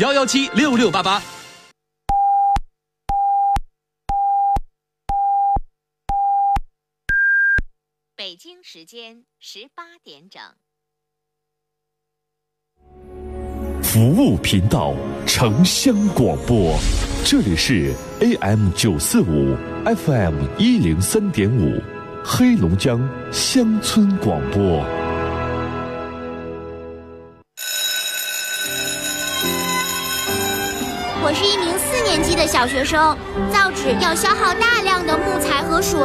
幺幺七六六八八。北京时间十八点整。服务频道，城乡广播，这里是 AM 九四五，FM 一零三点五，黑龙江乡村广播。是一名四年级的小学生，造纸要消耗大量的木材和水，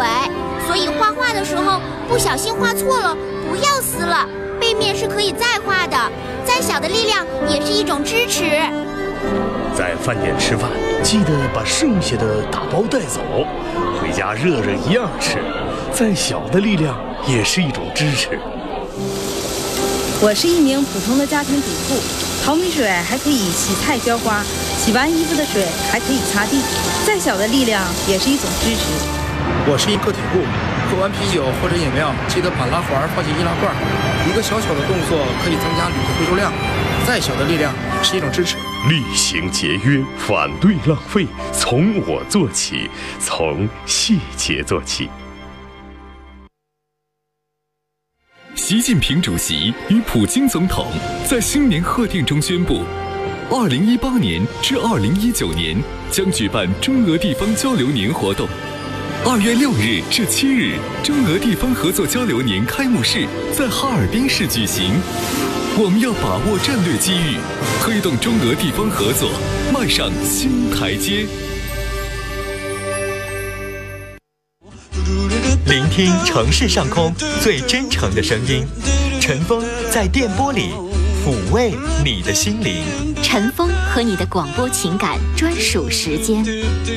所以画画的时候不小心画错了，不要撕了，背面是可以再画的。再小的力量也是一种支持。在饭店吃饭，记得把剩下的打包带走，回家热热一样吃。再小的力量也是一种支持。我是一名普通的家庭主妇，淘米水还可以洗菜浇花，洗完衣服的水还可以擦地。再小的力量也是一种支持。我是一个体户，喝完啤酒或者饮料，记得把拉环放进易拉罐。一个小小的动作可以增加铝的回收量，再小的力量是一种支持。厉行节约，反对浪费，从我做起，从细节做起。习近平主席与普京总统在新年贺电中宣布，二零一八年至二零一九年将举办中俄地方交流年活动。二月六日至七日，中俄地方合作交流年开幕式在哈尔滨市举行。我们要把握战略机遇，推动中俄地方合作迈上新台阶。聆听城市上空最真诚的声音，陈峰在电波里抚慰你的心灵。陈峰和你的广播情感专属时间。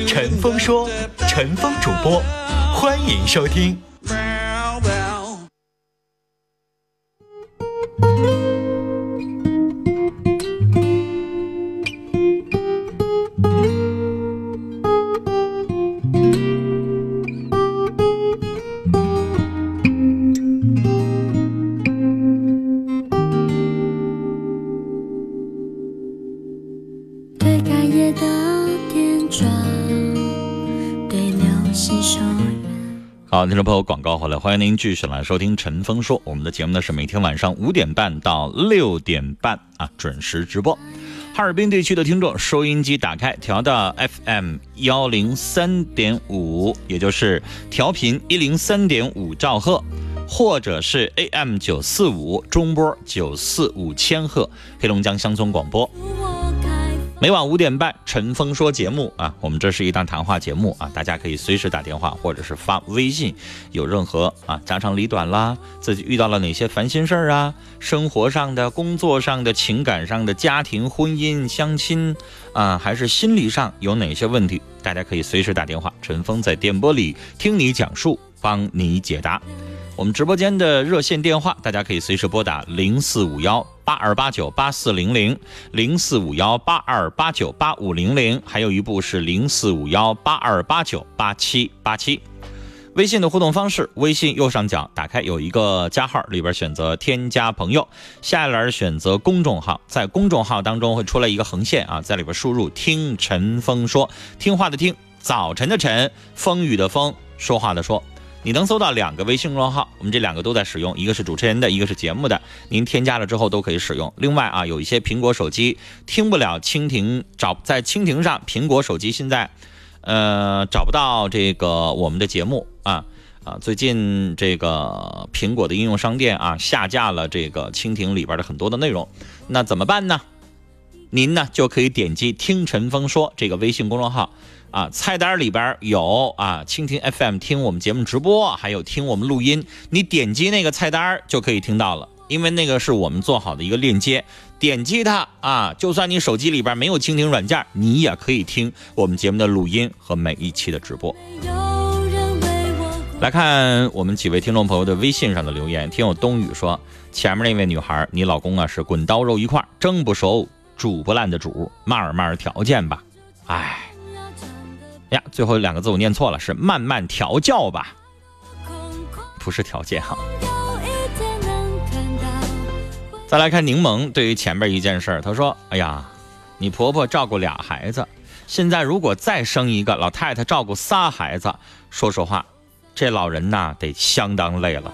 陈峰说：“陈峰主播，欢迎收听。”好，听众朋友，广告回来，欢迎您继续来收听《陈峰说》。我们的节目呢是每天晚上五点半到六点半啊准时直播。哈尔滨地区的听众，收音机打开，调到 FM 幺零三点五，也就是调频一零三点五兆赫，或者是 AM 九四五中波九四五千赫，黑龙江乡村广播。每晚五点半，陈峰说节目啊，我们这是一档谈话节目啊，大家可以随时打电话或者是发微信，有任何啊家长里短啦，自己遇到了哪些烦心事儿啊，生活上的、工作上的、情感上的、家庭、婚姻、相亲啊，还是心理上有哪些问题，大家可以随时打电话，陈峰在电波里听你讲述，帮你解答。我们直播间的热线电话，大家可以随时拨打零四五幺八二八九八四零零，零四五幺八二八九八五零零，还有一部是零四五幺八二八九八七八七。微信的互动方式，微信右上角打开有一个加号，里边选择添加朋友，下一栏选择公众号，在公众号当中会出来一个横线啊，在里边输入“听陈峰说”，听话的听，早晨的晨，风雨的风，说话的说。你能搜到两个微信公众号，我们这两个都在使用，一个是主持人的，一个是节目的。您添加了之后都可以使用。另外啊，有一些苹果手机听不了蜻蜓，找在蜻蜓上，苹果手机现在，呃，找不到这个我们的节目啊啊！最近这个苹果的应用商店啊下架了这个蜻蜓里边的很多的内容，那怎么办呢？您呢就可以点击“听陈峰说”这个微信公众号。啊，菜单里边有啊，蜻蜓 FM 听我们节目直播，还有听我们录音。你点击那个菜单就可以听到了，因为那个是我们做好的一个链接。点击它啊，就算你手机里边没有蜻蜓软件，你也可以听我们节目的录音和每一期的直播。来看我们几位听众朋友的微信上的留言，听友冬雨说：“前面那位女孩，你老公啊是滚刀肉一块，蒸不熟、煮不烂的煮，慢儿慢儿条件吧。”哎。呀，最后两个字我念错了，是慢慢调教吧，不是条件哈。再来看柠檬，对于前边一件事儿，他说：“哎呀，你婆婆照顾俩孩子，现在如果再生一个，老太太照顾仨孩子，说实话，这老人呐得相当累了。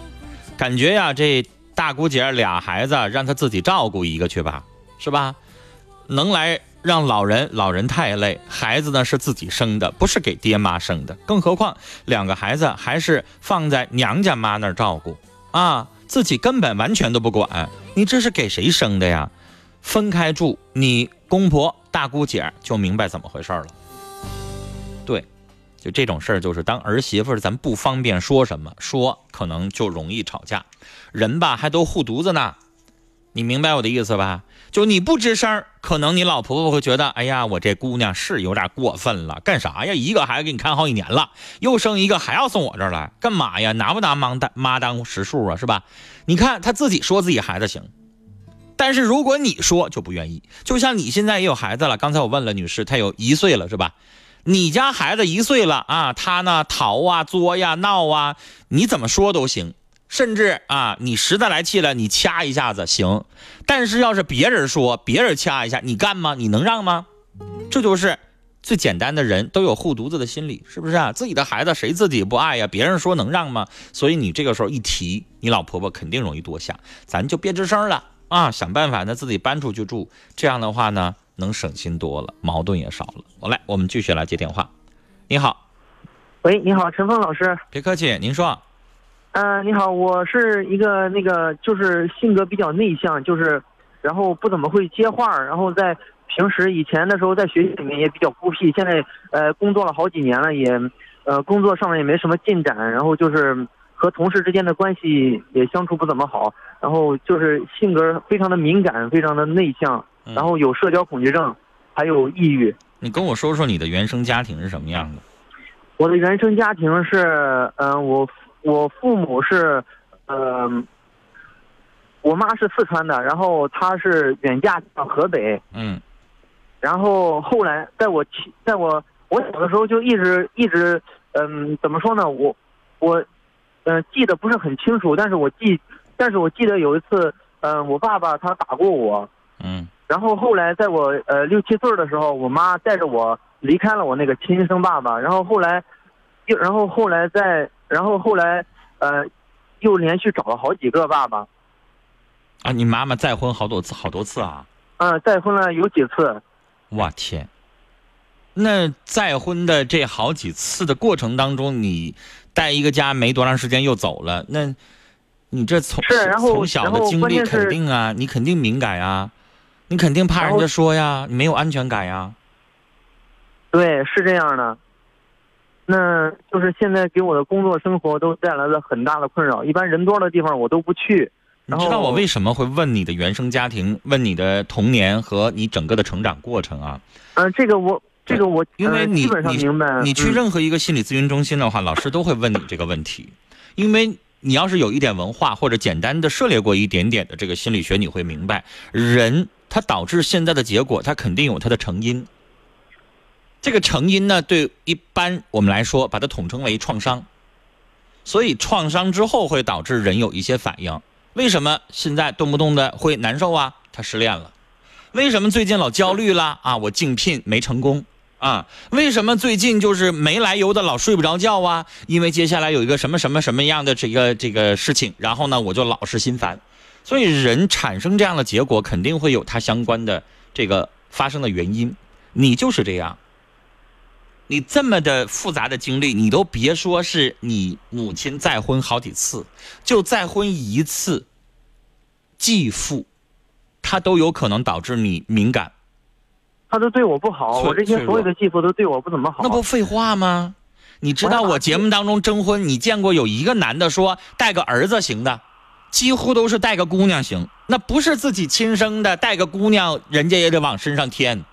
感觉呀，这大姑姐俩孩子让她自己照顾一个去吧，是吧？能来让老人，老人太累。孩子呢是自己生的，不是给爹妈生的，更何况两个孩子还是放在娘家妈那儿照顾啊，自己根本完全都不管。你这是给谁生的呀？分开住，你公婆、大姑姐就明白怎么回事了。对，就这种事儿，就是当儿媳妇儿，咱不方便说什么，说可能就容易吵架。人吧，还都护犊子呢，你明白我的意思吧？就你不吱声，可能你老婆婆会觉得，哎呀，我这姑娘是有点过分了，干啥呀？一个孩子给你看好几年了，又生一个还要送我这儿来，干嘛呀？拿不拿妈当妈当实数啊？是吧？你看她自己说自己孩子行。但是如果你说就不愿意，就像你现在也有孩子了。刚才我问了女士，她有一岁了，是吧？你家孩子一岁了啊，他呢逃啊、作呀、闹啊，你怎么说都行。甚至啊，你实在来气了，你掐一下子行。但是要是别人说，别人掐一下，你干吗？你能让吗？这就是最简单的人都有护犊子的心理，是不是啊？自己的孩子谁自己不爱呀？别人说能让吗？所以你这个时候一提，你老婆婆肯定容易多想，咱就别吱声了。啊，想办法呢，自己搬出去住，这样的话呢，能省心多了，矛盾也少了。好来，我们继续来接电话。你好，喂，你好，陈峰老师。别客气，您说。嗯，你好，我是一个那个，就是性格比较内向，就是，然后不怎么会接话，然后在平时以前的时候在学习里面也比较孤僻，现在呃工作了好几年了，也呃工作上面也没什么进展，然后就是。和同事之间的关系也相处不怎么好，然后就是性格非常的敏感，非常的内向，然后有社交恐惧症，还有抑郁。你跟我说说你的原生家庭是什么样的？我的原生家庭是，嗯，我我父母是，嗯，我妈是四川的，然后她是远嫁到河北，嗯，然后后来在我在我我小的时候就一直一直，嗯，怎么说呢？我我。嗯，记得不是很清楚，但是我记，但是我记得有一次，嗯，我爸爸他打过我，嗯，然后后来在我呃六七岁的时候，我妈带着我离开了我那个亲生爸爸，然后后来，又然后后来在，然后后来，呃，又连续找了好几个爸爸。啊，你妈妈再婚好多次，好多次啊？嗯，再婚了有几次。我天，那再婚的这好几次的过程当中，你。带一个家没多长时间又走了，那，你这从从小的经历肯定啊，你肯定敏感啊，你肯定怕人家说呀，你没有安全感呀。对，是这样的。那就是现在给我的工作生活都带来了很大的困扰，一般人多的地方我都不去。你知道我为什么会问你的原生家庭，问你的童年和你整个的成长过程啊？嗯，这个我。这个我因为你你你去任何一个心理咨询中心的话，老师都会问你这个问题，因为你要是有一点文化或者简单的涉猎过一点点的这个心理学，你会明白，人他导致现在的结果，他肯定有他的成因。这个成因呢，对一般我们来说，把它统称为创伤。所以创伤之后会导致人有一些反应。为什么现在动不动的会难受啊？他失恋了。为什么最近老焦虑了啊？我竞聘没成功。啊，为什么最近就是没来由的老睡不着觉啊？因为接下来有一个什么什么什么样的这个这个事情，然后呢，我就老是心烦。所以人产生这样的结果，肯定会有它相关的这个发生的原因。你就是这样，你这么的复杂的经历，你都别说是你母亲再婚好几次，就再婚一次，继父，他都有可能导致你敏感。他都对我不好，我这些所有的继父都对我不怎么好。那不废话吗？你知道我节目当中征婚，你见过有一个男的说带个儿子行的，几乎都是带个姑娘行。那不是自己亲生的，带个姑娘人家也得往身上添，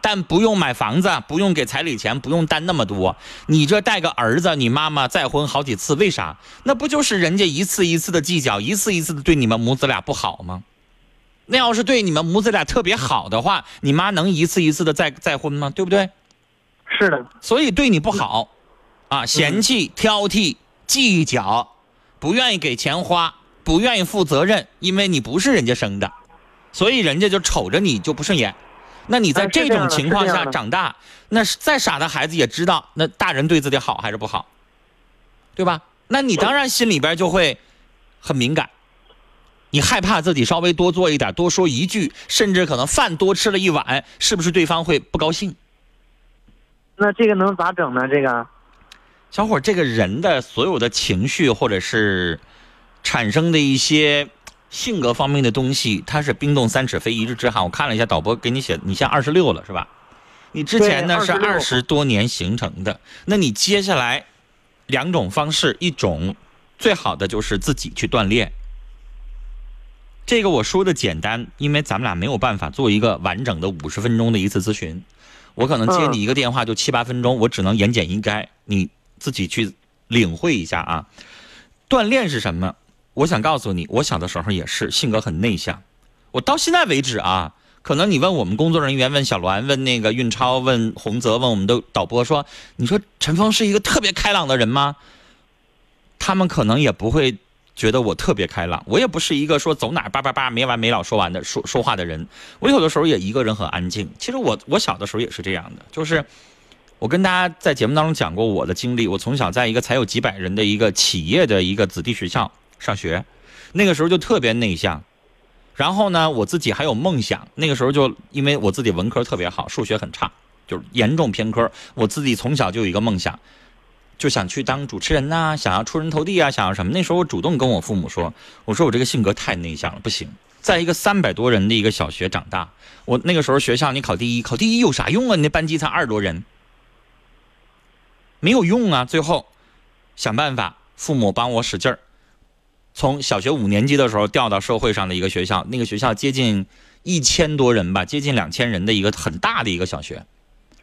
但不用买房子，不用给彩礼钱，不用担那么多。你这带个儿子，你妈妈再婚好几次，为啥？那不就是人家一次一次的计较，一次一次的对你们母子俩不好吗？那要是对你们母子俩特别好的话，你妈能一次一次的再再婚吗？对不对？是的。所以对你不好，啊，嫌弃、挑剔、计较，不愿意给钱花，不愿意负责任，因为你不是人家生的，所以人家就瞅着你就不顺眼。那你在这种情况下长大，那再傻的孩子也知道，那大人对自己好还是不好，对吧？那你当然心里边就会很敏感，你害怕自己稍微多做一点，多说一句，甚至可能饭多吃了一碗，是不是对方会不高兴？那这个能咋整呢？这个小伙，这个人的所有的情绪或者是产生的一些性格方面的东西，它是冰冻三尺非一日之寒。我看了一下导播给你写，你现在二十六了是吧？你之前呢是二26十多年形成的，那你接下来两种方式，一种最好的就是自己去锻炼。这个我说的简单，因为咱们俩没有办法做一个完整的五十分钟的一次咨询，我可能接你一个电话就七八分钟，我只能言简意赅，你自己去领会一下啊。锻炼是什么？我想告诉你，我小的时候也是性格很内向，我到现在为止啊，可能你问我们工作人员，问小栾，问那个运超，问洪泽，问我们的导播说，你说陈峰是一个特别开朗的人吗？他们可能也不会觉得我特别开朗，我也不是一个说走哪叭叭叭没完没了说完的说说话的人。我有的时候也一个人很安静。其实我我小的时候也是这样的，就是我跟大家在节目当中讲过我的经历。我从小在一个才有几百人的一个企业的一个子弟学校上学，那个时候就特别内向。然后呢，我自己还有梦想。那个时候就因为我自己文科特别好，数学很差，就是严重偏科。我自己从小就有一个梦想，就想去当主持人呐、想要出人头地啊，想要什么。那时候我主动跟我父母说，我说我这个性格太内向了，不行。在一个三百多人的一个小学长大，我那个时候学校你考第一，考第一有啥用啊？你那班级才二十多人，没有用啊。最后想办法，父母帮我使劲儿，从小学五年级的时候调到社会上的一个学校，那个学校接近一千多人吧，接近两千人的一个很大的一个小学。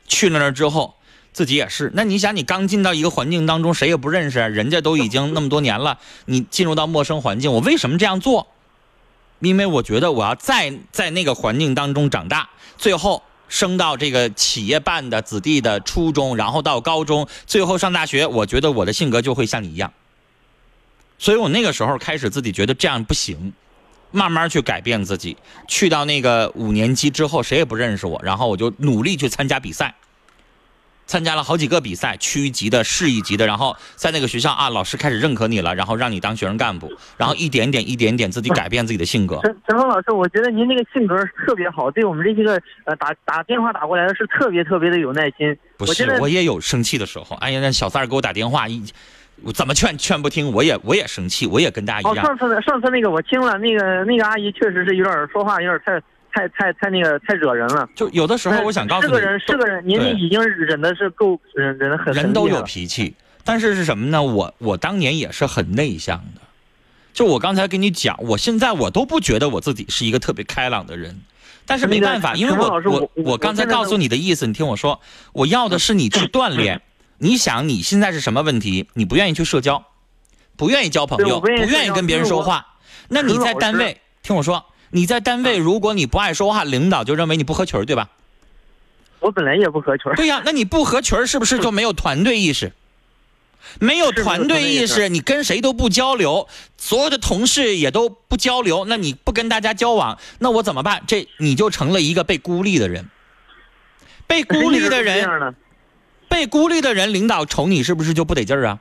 去了那儿之后，自己也是。那你想，你刚进到一个环境当中，谁也不认识，人家都已经那么多年了，你进入到陌生环境，我为什么这样做？因为我觉得我要再在那个环境当中长大，最后升到这个企业办的子弟的初中，然后到高中，最后上大学，我觉得我的性格就会像你一样。所以我那个时候开始自己觉得这样不行，慢慢去改变自己。去到那个五年级之后，谁也不认识我，然后我就努力去参加比赛。参加了好几个比赛，区级的、市一级的，然后在那个学校啊，老师开始认可你了，然后让你当学生干部，然后一点点、一点点自己改变自己的性格。陈陈峰老师，我觉得您这个性格特别好，对我们这些个呃打打电话打过来的是特别特别的有耐心。不是我，我也有生气的时候。哎呀，那小三儿给我打电话，一我怎么劝劝不听，我也我也生气，我也跟大家哦，一样。上次上次那个我听了，那个那个阿姨确实是有点说话有点太太太太那个太惹人了。就有的时候我想告诉你，是个人是个人，您对已经忍的是够忍忍的很人都有脾气，但是是什么呢？我我当年也是很内向的。就我刚才跟你讲，我现在我都不觉得我自己是一个特别开朗的人，但是没办法，因为我我我刚才告诉你的意思，你听我说，我要的是你去锻炼。你想你现在是什么问题？你不愿意去社交，不愿意交朋友，不愿意跟别人说话。那你在单位，听我说，你在单位，如果你不爱说话，领导就认为你不合群，对吧？我本来也不合群。对呀，那你不合群是不是就没有团队意识？没有团队意识，你跟谁都不交流，所有的同事也都不交流，那你不跟大家交往，那我怎么办？这你就成了一个被孤立的人。被孤立的人，被孤立的人，领导瞅你是不是就不得劲儿啊？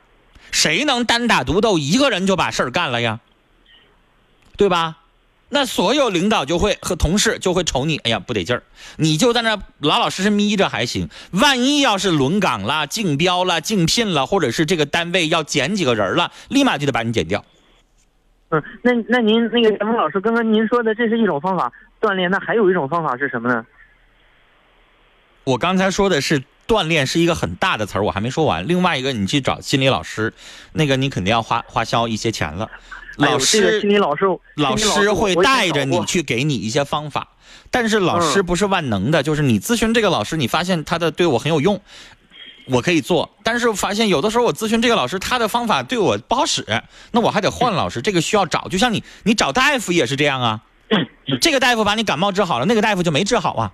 谁能单打独斗，一个人就把事儿干了呀？对吧？那所有领导就会和同事就会瞅你，哎呀不得劲儿，你就在那老老实实眯着还行。万一要是轮岗了、竞标了、竞聘了，或者是这个单位要减几个人了，立马就得把你减掉。嗯，那那您那个陈峰老师，刚刚您说的这是一种方法锻炼，那还有一种方法是什么呢？我刚才说的是锻炼是一个很大的词儿，我还没说完。另外一个，你去找心理老师，那个你肯定要花花销一些钱了。老师，心理老师老师师会带着你去给你一些方法，但是老师嗯不是万能的，就是你咨询这个老师，你发现他的对我很有用，我可以做，但是发现有的时候我咨询这个老师，他的方法对我不好使，那我还得换老师，这个需要找，就像你你找大夫也是这样啊，这个大夫把你感冒治好了，那个大夫就没治好啊，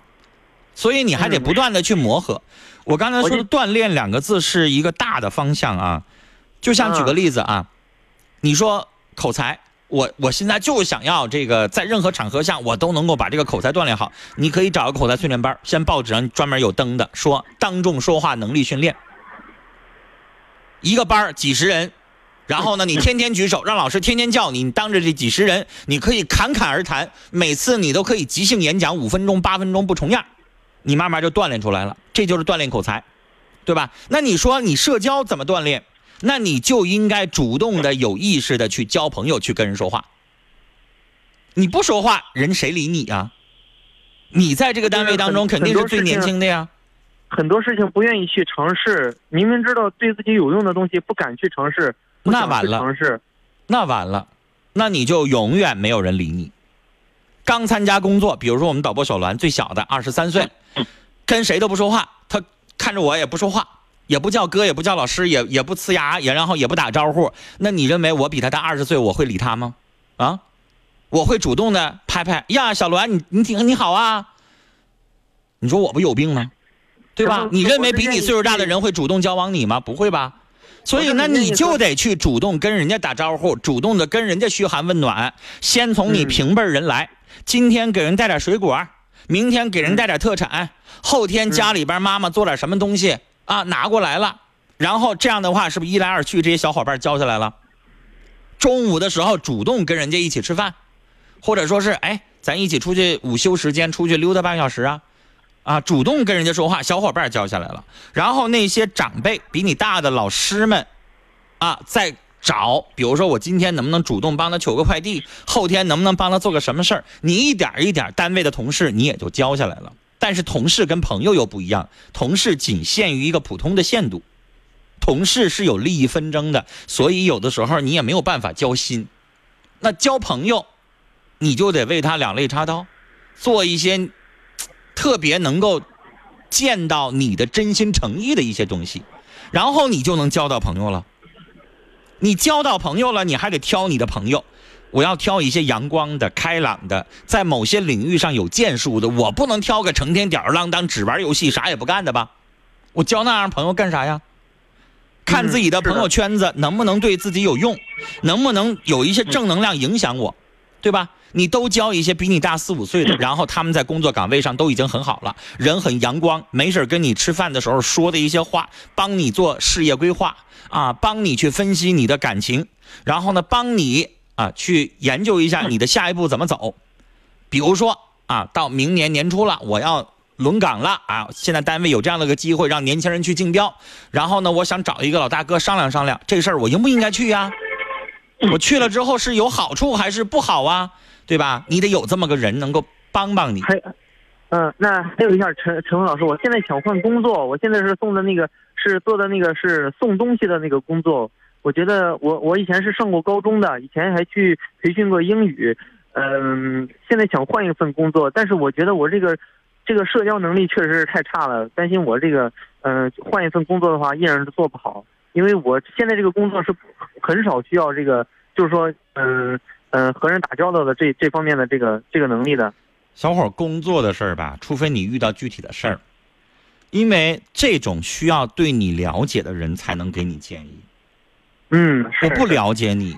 所以你还得不断的去磨合。我刚才说的锻炼两个字是一个大的方向啊，就像举个例子啊，你说口才，我我现在就想要这个，在任何场合下我都能够把这个口才锻炼好。你可以找个口才训练班，现在报纸上专门有登的，说当众说话能力训练，一个班儿几十人，然后呢，你天天举手，让老师天天叫你，你当着这几十人，你可以侃侃而谈，每次你都可以即兴演讲五分钟、八分钟不重样，你慢慢就锻炼出来了，这就是锻炼口才，对吧？那你说你社交怎么锻炼？那你就应该主动的、有意识的去交朋友，去跟人说话。你不说话，人谁理你啊？你在这个单位当中肯定是最年轻的呀。很多事情不愿意去尝试，明明知道对自己有用的东西不敢去尝试，那完了尝试。那完了，那你就永远没有人理你。刚参加工作，比如说我们导播小栾，最小的二十三岁，跟谁都不说话，他看着我也不说话，也不叫哥，也不叫老师，也也不呲牙，也然后也不打招呼。那你认为我比他大二十岁，我会理他吗？啊，我会主动的拍拍呀，小栾，你你挺你好啊。你说我不有病吗？对吧？你认为比你岁数大的人会主动交往你吗？不会吧？所以，那你就得去主动跟人家打招呼，主动的跟人家嘘寒问暖。先从你平辈人来，今天给人带点水果，明天给人带点特产，后天家里边妈妈做点什么东西啊拿过来了，然后这样的话，是不是一来二去这些小伙伴交下来了？中午的时候主动跟人家一起吃饭，或者说是哎，咱一起出去午休时间出去溜达半小时啊。啊，主动跟人家说话，小伙伴交下来了。然后那些长辈比你大的老师们，啊，在找，比如说我今天能不能主动帮他取个快递，后天能不能帮他做个什么事儿？你一点一点，单位的同事你也就交下来了。但是同事跟朋友又不一样，同事仅限于一个普通的限度，同事是有利益纷争的，所以有的时候你也没有办法交心。那交朋友，你就得为他两肋插刀，做一些。特别能够见到你的真心诚意的一些东西，然后你就能交到朋友了。你交到朋友了，你还得挑你的朋友。我要挑一些阳光的、开朗的，在某些领域上有建树的。我不能挑个成天吊儿郎当、只玩游戏、啥也不干的吧？我交那样朋友干啥呀？看自己的朋友圈子能不能对自己有用，能不能有一些正能量影响我，对吧？你都教一些比你大四五岁的，然后他们在工作岗位上都已经很好了，人很阳光，没事跟你吃饭的时候说的一些话，帮你做事业规划啊，帮你去分析你的感情，然后呢，帮你啊去研究一下你的下一步怎么走。比如说啊，到明年年初了，我要轮岗了啊，现在单位有这样的个机会让年轻人去竞标，然后呢，我想找一个老大哥商量商量这事儿，我应不应该去呀？我去了之后是有好处还是不好啊？对吧？你得有这么个人能够帮帮你。还，嗯，那还有一下，陈陈峰老师，我现在想换工作，我现在是送的那个是做的那个是送东西的那个工作。我觉得我我以前是上过高中的，以前还去培训过英语，嗯，现在想换一份工作，但是我觉得我这个这个社交能力确实是太差了，担心我这个嗯换一份工作的话依然是做不好，因为我现在这个工作是很少需要这个，就是说嗯。嗯，和人打交道的这这方面的这个这个能力的，小伙工作的事儿吧，除非你遇到具体的事儿，因为这种需要对你了解的人才能给你建议。嗯，我不了解你，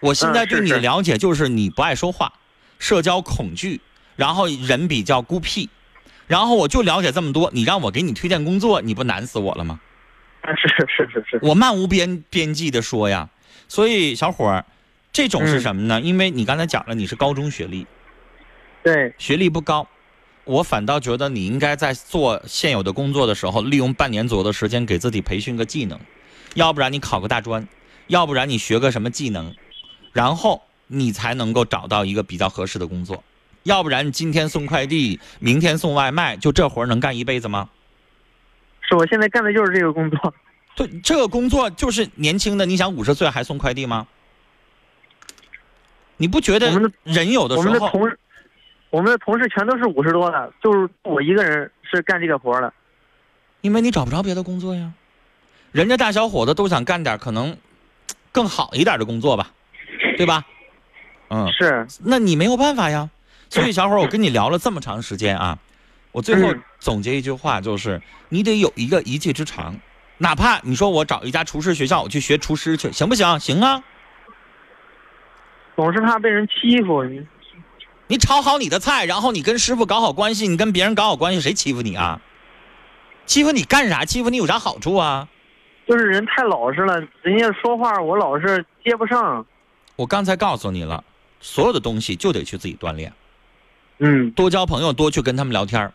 我现在对你的了解就是你不爱说话，社交恐惧，然后人比较孤僻，然后我就了解这么多。你让我给你推荐工作，你不难死我了吗？啊，是是是是，我漫无边边际的说呀，所以小伙儿，这种是什么呢？因为你刚才讲了你是高中学历，对，学历不高，我反倒觉得你应该在做现有的工作的时候，利用半年左右的时间给自己培训个技能，要不然你考个大专，要不然你学个什么技能，然后你才能够找到一个比较合适的工作，要不然今天送快递，明天送外卖，就这活儿能干一辈子吗？是我现在干的就是这个工作。对，这个工作就是年轻的，你想五十岁还送快递吗？你不觉得人有的我时候，们的同事，我们的同事全都是五十多的，就是我一个人是干这个活的。因为你找不着别的工作呀，人家大小伙子都想干点可能更好一点的工作吧，对吧？嗯，是。那你没有办法呀。所以小伙儿，我跟你聊了这么长时间啊，我最后嗯总结一句话，就是你得有一个一技之长，哪怕你说我找一家厨师学校，我去学厨师去，行不行？行啊。总是怕被人欺负。你你炒好你的菜，然后你跟师傅搞好关系，你跟别人搞好关系，谁欺负你啊？欺负你干啥？欺负你有啥好处啊？就是人太老实了，人家说话我老是接不上。我刚才告诉你了，所有的东西就得去自己锻炼。嗯，多交朋友，多去跟他们聊天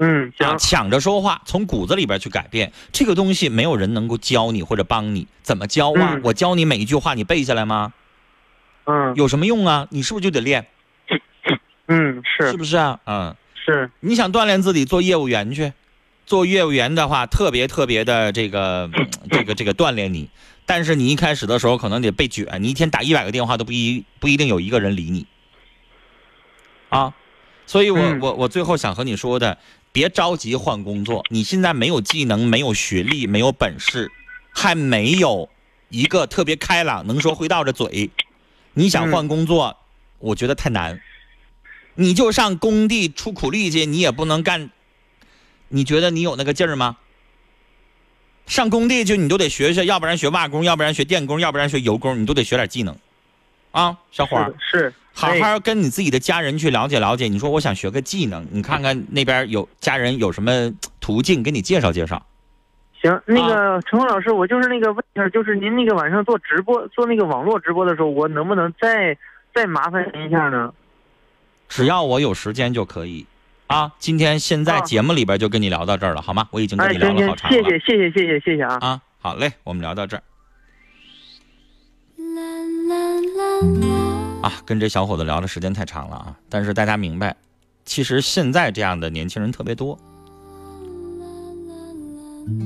儿嗯，啊，抢着说话，从骨子里边去改变这个东西，没有人能够教你或者帮你。怎么教啊？嗯我教你每一句话，你背下来吗？嗯有什么用啊？你是不是就得练？嗯，是是不是啊？嗯，是，你想锻炼自己做业务员去，做业务员的话，特别特别的这个 这个这个锻炼你。但是你一开始的时候可能得被卷，你一天打一百个电话都不一不一定有一个人理你啊。所以我、嗯我我最后想和你说的，别着急换工作。你现在没有技能，没有学历，没有本事，还没有一个特别开朗、能说会道的嘴，你想换工作，我觉得太难。你就上工地出苦力去，你也不能干。你觉得你有那个劲儿吗？上工地去，你都得学学，要不然学瓦工，要不然学电工，要不然学油工，你都得学点技能，啊，小伙儿，是好哎好跟你自己的家人去了解了解。你说我想学个技能，你看看那边有家人有什么途径，给你介绍介绍。行，那啊个陈峰老师，我就是那个问一下，就是您那个晚上做直播，做那个网络直播的时候，我能不能再再麻烦您一下呢？只要我有时间就可以。啊，今天现在啊节目里边就跟你聊到这儿了，好吗？我已经跟哎，你聊了好长了。谢谢谢谢谢谢谢谢啊！啊，好嘞，我们聊到这儿啊，跟这小伙子聊的时间太长了啊，但是大家明白，其实现在这样的年轻人特别多，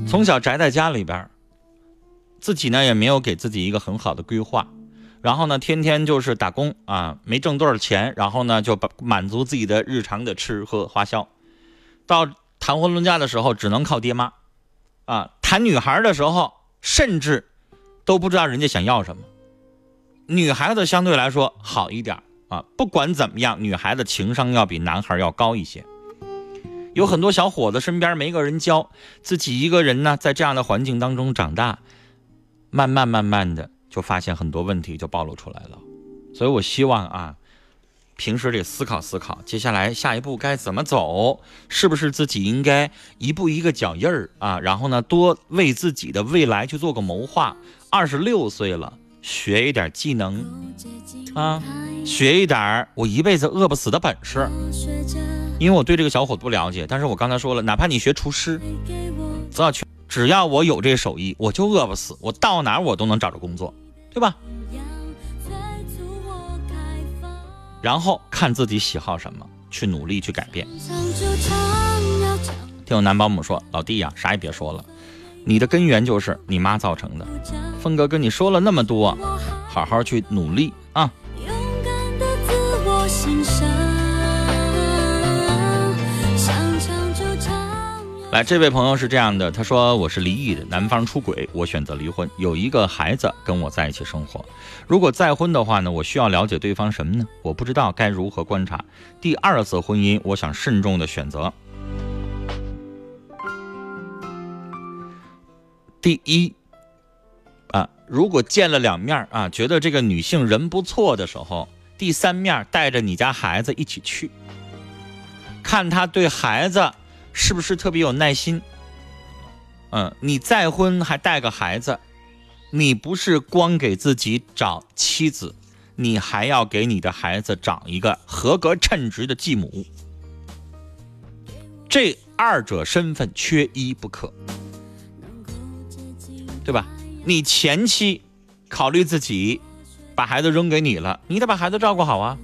从小宅在家里边，自己呢也没有给自己一个很好的规划，然后呢天天就是打工啊，没挣多少钱，然后呢就把满足自己的日常的吃喝花销，到谈婚论嫁的时候只能靠爹妈。啊，谈女孩的时候，甚至都不知道人家想要什么。女孩子相对来说好一点啊，不管怎么样，女孩子情商要比男孩要高一些。有很多小伙子身边没个人教，自己一个人呢，在这样的环境当中长大，慢慢慢慢的就发现很多问题就暴露出来了。所以我希望啊，平时得思考思考，接下来下一步该怎么走，是不是自己应该一步一个脚印儿啊？然后呢，多为自己的未来去做个谋划。二十六岁了，学一点技能啊，学一点儿我一辈子饿不死的本事。因为我对这个小伙不了解，但是我刚才说了，哪怕你学厨师，只要全只要我有这手艺，我就饿不死，我到哪儿我都能找着工作，对吧？然后看自己喜好什么，去努力去改变。听我男保姆说，老弟呀、啥也别说了，你的根源就是你妈造成的。峰哥跟你说了那么多，好好去努力啊！来，这位朋友是这样的，他说我是离异的，男方出轨，我选择离婚，有一个孩子跟我在一起生活。如果再婚的话呢，我需要了解对方什么呢？我不知道该如何观察。第二次婚姻，我想慎重的选择。第一，啊，如果见了两面啊，觉得这个女性人不错的时候，第三面带着你家孩子一起去，看他对孩子是不是特别有耐心。嗯，你再婚还带个孩子，你不是光给自己找妻子，你还要给你的孩子找一个合格称职的继母。这二者身份缺一不可。对吧？你前期考虑自己把孩子扔给你了，你得把孩子照顾好啊。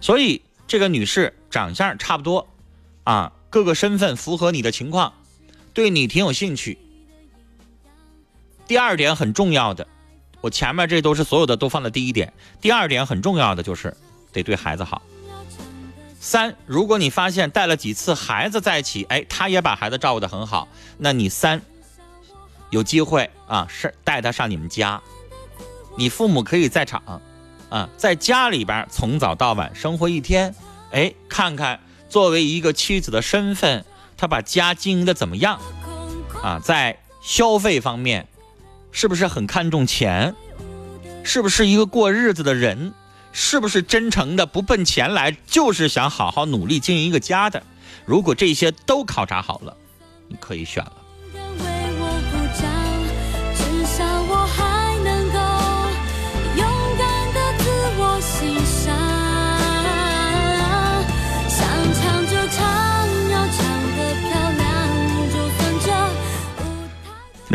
所以这个女士长相差不多，啊，各个身份符合你的情况，对你挺有兴趣。第二点很重要的，我前面这都是所有的都放在第一点。第二点很重要的就是得对孩子好。三，如果你发现带了几次孩子在一起，哎，他也把孩子照顾得很好，那你三。有机会啊，是带他上你们家，你父母可以在场，啊，在家里边从早到晚生活一天，哎，看看作为一个妻子的身份，他把家经营的怎么样，啊，在消费方面，是不是很看重钱，是不是一个过日子的人，是不是真诚的不奔钱来，就是想好好努力经营一个家的？如果这些都考察好了，你可以选了。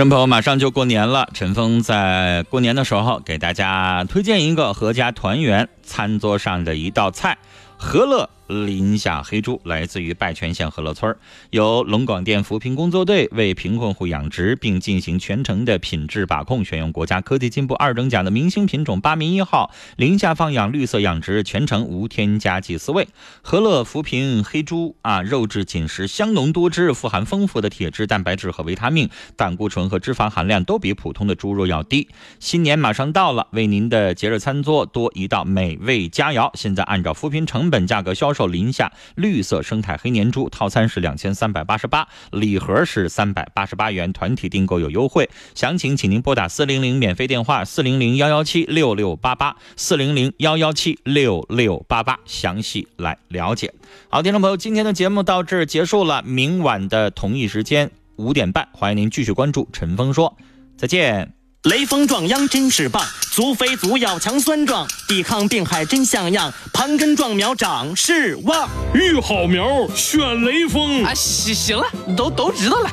众朋友，马上就过年了，陈峰在过年的时候给大家推荐一个阖家团圆餐桌上的一道菜——和乐。林下黑猪来自于拜泉县和乐村，由龙广电扶贫工作队为贫困户养殖，并进行全程的品质把控，选用国家科技进步二等奖的明星品种八名一号林下放养绿色养殖，全程无添加剂饲喂。和乐扶贫黑猪啊，肉质紧实，香浓多汁，富含丰富的铁质、蛋白质和维他命，胆固醇和脂肪含量都比普通的猪肉要低。新年马上到了，为您的节日餐桌多一道美味佳肴。现在按照扶贫成本价格销售。林下绿色生态黑年猪套餐是两千三百八十八，礼盒是三百八十八元，团体订购有优惠。详情请您拨打四零零免费电话四零零幺幺七六六八八四零零幺幺七六六八八，详细来了解。好，听众朋友，今天的节目到这儿结束了，明晚的同一时间五点半，欢迎您继续关注陈峰说，再见。雷锋壮秧真是棒，足肥足要强酸壮，抵抗病害真像样，盘根壮苗长势旺。育好苗选雷锋啊！行行了，都都知道了。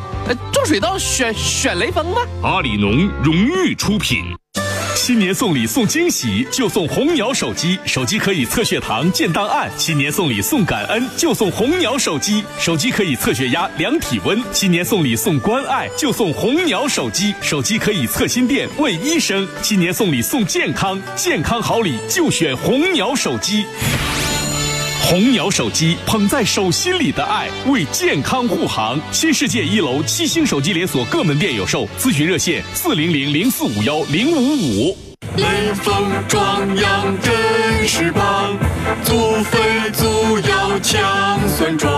种水稻选选雷锋吧？阿里农荣誉出品。新年送礼送惊喜，就送红鸟手机，手机可以测血糖、建档案。新年送礼送感恩，就送红鸟手机，手机可以测血压、量体温。新年送礼送关爱，就送红鸟手机，手机可以测心电、问医生。新年送礼送健康，健康好礼就选红鸟手机。红鸟手机捧在手心里的爱，为健康护航。新世界一楼七星手机连锁各门店有售，咨询热线四零零零四五幺零五五。雷锋壮阳真是棒，足肥足要强酸壮，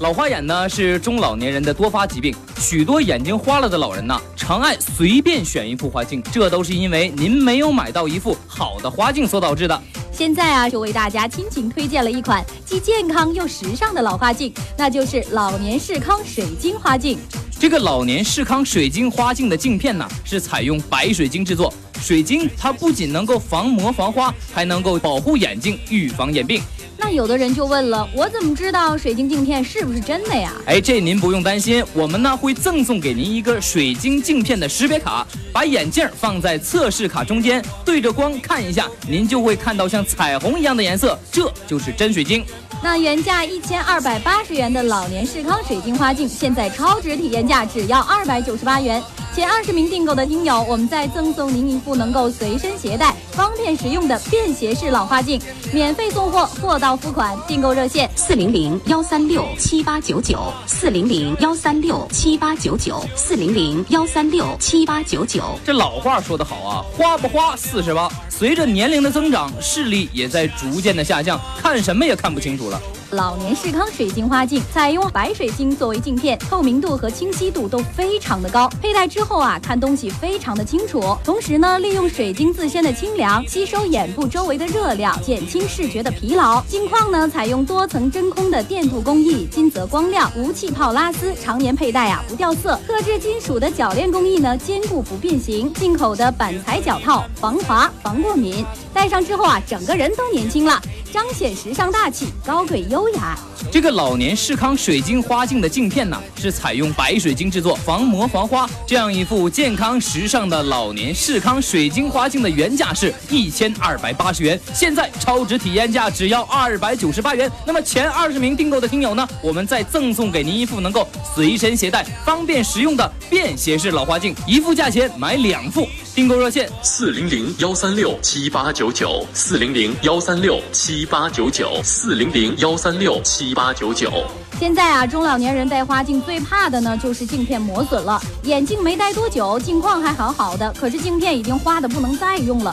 老花眼呢是中老年人的多发疾病，许多眼睛花了的老人呢，常爱随便选一副花镜，这都是因为您没有买到一副好的花镜所导致的。现在啊，就为大家亲情推荐了一款既健康又时尚的老花镜，那就是老年视康水晶花镜。这个老年视康水晶花镜的镜片呢，是采用白水晶制作，水晶它不仅能够防磨防花，还能够保护眼睛，预防眼病。那有的人就问了，我怎么知道水晶镜片是不是真的呀？哎，这您不用担心，我们呢会赠送给您一个水晶镜片的识别卡，把眼镜放在测试卡中间，对着光看一下，您就会看到像彩虹一样的颜色，这就是真水晶。那原价一千二百八十元的老年视康水晶花镜，现在超值体验价只要二百九十八元。前二十名订购的听友，我们再赠送您一副能够随身携带、方便实用的便携式老花镜，免费送货，货到付款。订购热线：四零零幺三六七八九九，四零零幺三六七八九九，四零零幺三六七八九九。这老话说得好啊，花不花四十八。随着年龄的增长，视力也在逐渐的下降，看什么也看不清楚了。老年视康水晶花镜采用白水晶作为镜片，透明度和清晰度都非常的高，佩戴之后啊，看东西非常的清楚。同时呢，利用水晶自身的清凉，吸收眼部周围的热量，减轻视觉的疲劳。镜框呢，采用多层真空的电镀工艺，金泽光亮，无气泡拉丝，常年佩戴啊不掉色。特制金属的铰链工艺呢，坚固不变形。进口的板材脚套，防滑防过敏，戴上之后啊，整个人都年轻了。彰显时尚大气、高贵优雅。这个老年视康水晶花镜的镜片呢，是采用白水晶制作，防磨防花。这样一副健康时尚的老年视康水晶花镜的原价是一千二百八十元，现在超值体验价只要二百九十八元。那么前二十名订购的听友呢，我们再赠送给您一副能够随身携带、方便实用的便携式老花镜，一副价钱买两副。订购热线四零零幺三六七八九九，四零零幺三六七八九九，四零零幺三六七八九九。现在啊，中老年人戴花镜最怕的呢，就是镜片磨损了。眼镜没戴多久，镜框还好好的，可是镜片已经花的不能再用了。